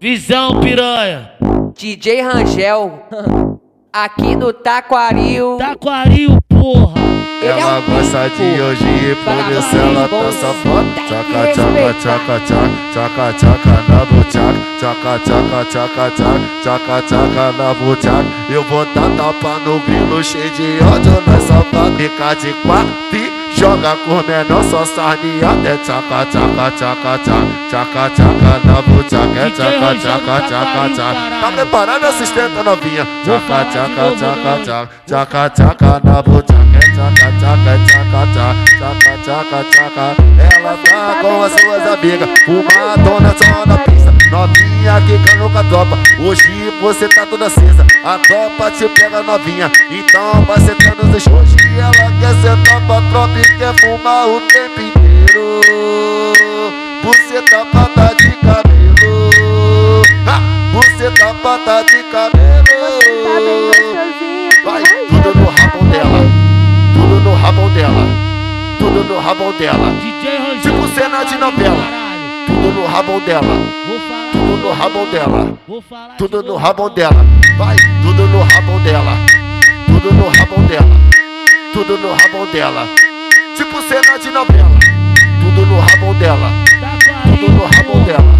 Visão piranha. DJ Rangel, aqui no Taquaril. Taquaril, porra. Ele é Ela um gosta de hoje, por isso ela tá safada. Tchaca, tchaca, tchaca, tchaca, tchaca, tchaca na buchaca. Tchaca, tchaca, tchaca, tchaca, tchaca, tchaca na buchaca. Eu vou dar tapa no grilo, cheio de ódio na safada. Fica de quatro e joga com menor, só sarneada. É tchaca, tchaca, tchaca, tchaca, tchaca, tchaca na buchaca. É tchaca, tchaca, tchaca, tchaca. Tá preparada, assistente novinha? Tchaca, tchaca, tchaca, tchaca, tchaca, tchaca na. É tchaca, tchaca, tchaca, tchaca, tchaca, tchaca, tchaca. Ela tá com as suas amigas, fumadona só na pista. Novinha quicando com a tropa, hoje você tá toda cinza. A tropa te pega novinha, então vai sentando nos Hoje ela quer sentar pra tropa e quer fumar o tempo inteiro. Você tá pata de cabelo, você tá pata de cabelo. Vai, tudo no rabão dela, tudo no rabão dela, tudo no rabão dela. Tipo cena de novela. Tudo no rabão dela, tudo no rabão dela, tudo no rabão dela. Vai, tudo no rabão dela, tudo no rabão dela, tudo no rabão dela. Tipo cena de novela. Tudo no rabão dela, tudo no rabão dela,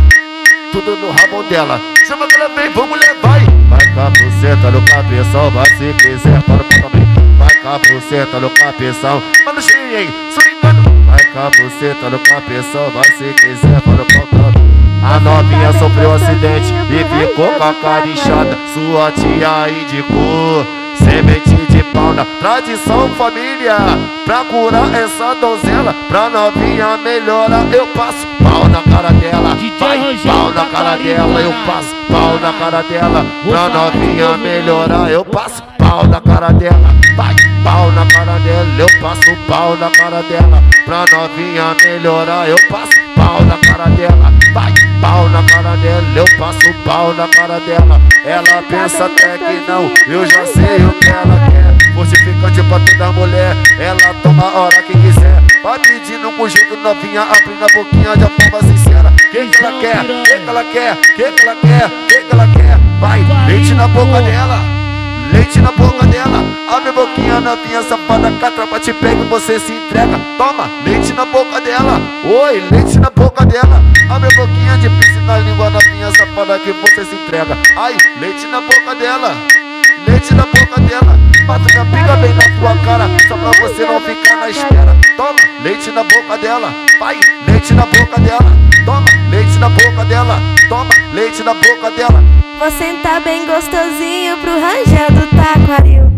tudo no rabão dela. Chama que ela vem, vamos levar. Vai com a buceta no cabeção, vai se quiser, para pra também. Vai com a buceta no cabeção, mano cheio, swingando. Com a buceta no cabeção, vai se quiser, para pra também. A novinha sofreu um acidente e ficou com a cara inchada. Sua tia indicou semente de pau na tradição família. Pra curar essa donzela, pra novinha melhorar, eu passo pau na cara dela. Vai, pau na cara dela, eu passo pau na cara dela. Pra novinha melhorar, eu passo pau na cara dela. Vai, pau na cara dela, eu passo pau na cara dela. Pra novinha melhorar, eu passo pau na cara dela. Vai, pau na cara dela, eu passo pau na cara dela. Ela pensa até que não, eu já sei o que ela quer. Fortificante pra toda mulher, ela toma a hora que quiser. Vai pedindo com jeito novinha, abrindo a boquinha de forma sincera. Que que ela quer? Que que ela quer? Que que ela quer? Que que ela quer? Vai, leite na boca dela. Leite na boca dela, abre a boquinha novinha safada, que a tropa te pega e você se entrega. Toma, leite na boca dela, oi, leite na boca dela. Abre a boquinha de pisse na língua novinha safada que você se entrega. Ai, leite na boca dela, leite na boca dela. Minha pica bem na tua cara, só pra você não ficar na espera. Toma, leite na boca dela, vai, leite na boca dela. Toma, leite na boca dela, toma, leite na boca dela. Vou sentar bem gostosinho pro Rangel do Taquaril.